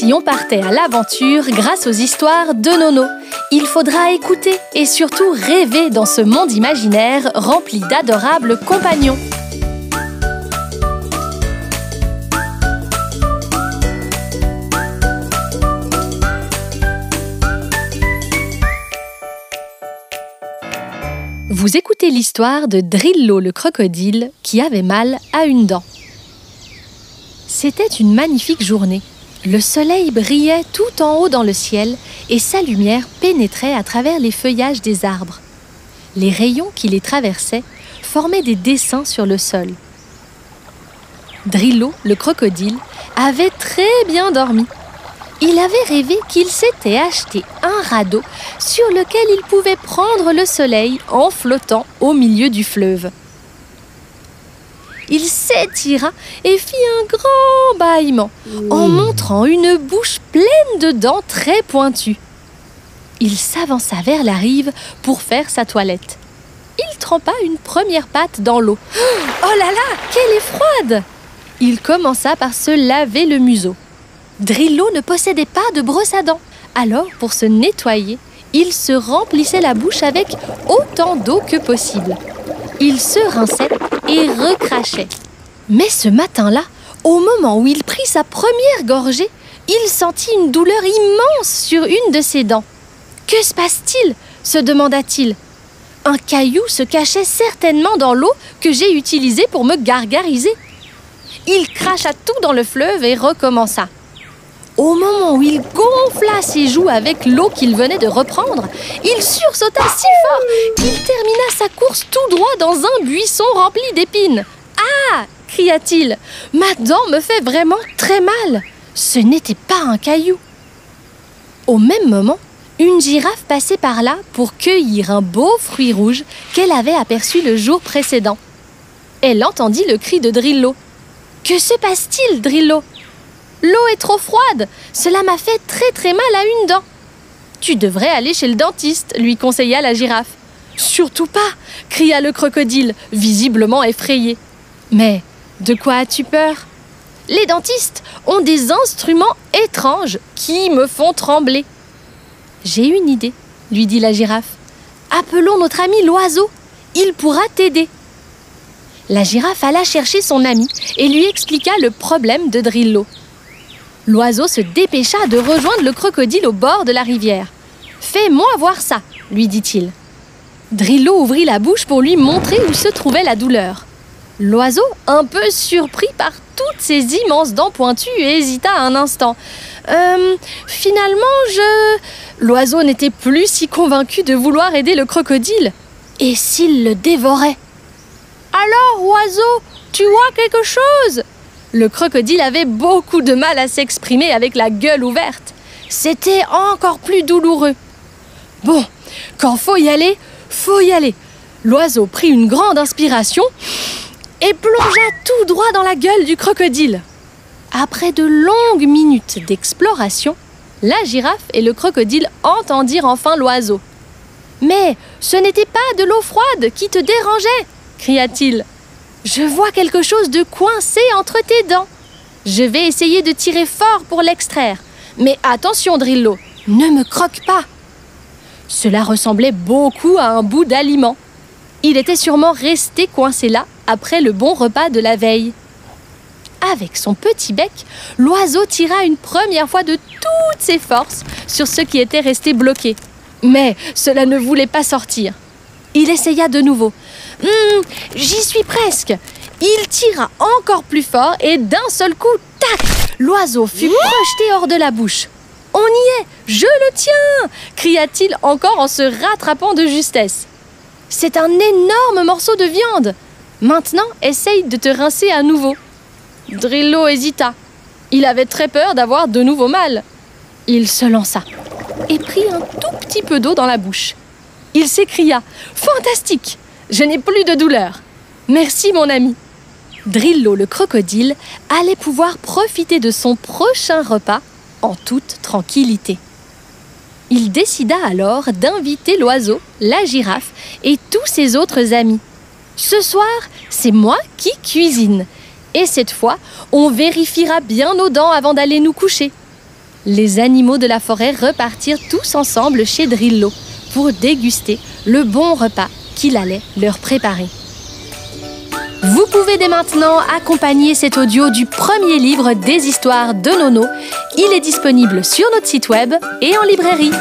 si on partait à l'aventure grâce aux histoires de Nono. Il faudra écouter et surtout rêver dans ce monde imaginaire rempli d'adorables compagnons. Vous écoutez l'histoire de Drillo le crocodile qui avait mal à une dent. C'était une magnifique journée. Le soleil brillait tout en haut dans le ciel et sa lumière pénétrait à travers les feuillages des arbres. Les rayons qui les traversaient formaient des dessins sur le sol. Drillo, le crocodile, avait très bien dormi. Il avait rêvé qu'il s'était acheté un radeau sur lequel il pouvait prendre le soleil en flottant au milieu du fleuve il s'étira et fit un grand bâillement en montrant une bouche pleine de dents très pointues. Il s'avança vers la rive pour faire sa toilette. Il trempa une première patte dans l'eau. Oh là là, qu'elle est froide Il commença par se laver le museau. Drillo ne possédait pas de brosse à dents. Alors, pour se nettoyer, il se remplissait la bouche avec autant d'eau que possible. Il se rinçait et recrachait. Mais ce matin-là, au moment où il prit sa première gorgée, il sentit une douleur immense sur une de ses dents. Que se passe-t-il? se demanda-t-il. Un caillou se cachait certainement dans l'eau que j'ai utilisée pour me gargariser. Il cracha tout dans le fleuve et recommença. Au moment où il gonfla ses joues avec l'eau qu'il venait de reprendre, il sursauta si fort qu'il termina sa course tout droit dans un buisson rempli d'épines. Ah cria-t-il, ma dent me fait vraiment très mal. Ce n'était pas un caillou. Au même moment, une girafe passait par là pour cueillir un beau fruit rouge qu'elle avait aperçu le jour précédent. Elle entendit le cri de Drillo. Que se passe-t-il, Drillo? L'eau est trop froide. Cela m'a fait très très mal à une dent. Tu devrais aller chez le dentiste, lui conseilla la girafe. Surtout pas cria le crocodile, visiblement effrayé. Mais de quoi as-tu peur? Les dentistes ont des instruments étranges qui me font trembler. J'ai une idée, lui dit la girafe. Appelons notre ami l'oiseau. Il pourra t'aider. La girafe alla chercher son ami et lui expliqua le problème de Drillo. L'oiseau se dépêcha de rejoindre le crocodile au bord de la rivière. Fais-moi voir ça, lui dit-il. Drillo ouvrit la bouche pour lui montrer où se trouvait la douleur. L'oiseau, un peu surpris par toutes ces immenses dents pointues, hésita un instant. Euh, finalement, je... L'oiseau n'était plus si convaincu de vouloir aider le crocodile. Et s'il le dévorait? Alors, oiseau, tu vois quelque chose? Le crocodile avait beaucoup de mal à s'exprimer avec la gueule ouverte. C'était encore plus douloureux. Bon, quand faut y aller, faut y aller. L'oiseau prit une grande inspiration et plongea tout droit dans la gueule du crocodile. Après de longues minutes d'exploration, la girafe et le crocodile entendirent enfin l'oiseau. Mais ce n'était pas de l'eau froide qui te dérangeait, cria-t-il. Je vois quelque chose de coincé entre tes dents. Je vais essayer de tirer fort pour l'extraire. Mais attention, Drillo, ne me croque pas. Cela ressemblait beaucoup à un bout d'aliment. Il était sûrement resté coincé là après le bon repas de la veille. Avec son petit bec, l'oiseau tira une première fois de toutes ses forces sur ce qui était resté bloqué. Mais cela ne voulait pas sortir. Il essaya de nouveau. Hum, j'y suis presque. Il tira encore plus fort et d'un seul coup, tac L'oiseau fut projeté hors de la bouche. On y est Je le tiens cria-t-il encore en se rattrapant de justesse. C'est un énorme morceau de viande. Maintenant, essaye de te rincer à nouveau. Drillo hésita. Il avait très peur d'avoir de nouveau mal. Il se lança et prit un tout petit peu d'eau dans la bouche. Il s'écria Fantastique Je n'ai plus de douleur. Merci, mon ami. Drillo le crocodile allait pouvoir profiter de son prochain repas en toute tranquillité. Il décida alors d'inviter l'oiseau, la girafe et tous ses autres amis. Ce soir, c'est moi qui cuisine. Et cette fois, on vérifiera bien nos dents avant d'aller nous coucher. les animaux de la forêt repartirent tous ensemble chez Drillo pour déguster le bon repas qu'il allait leur préparer. Vous pouvez dès maintenant accompagner cet audio du premier livre des histoires de Nono. Il est disponible sur notre site web et en librairie.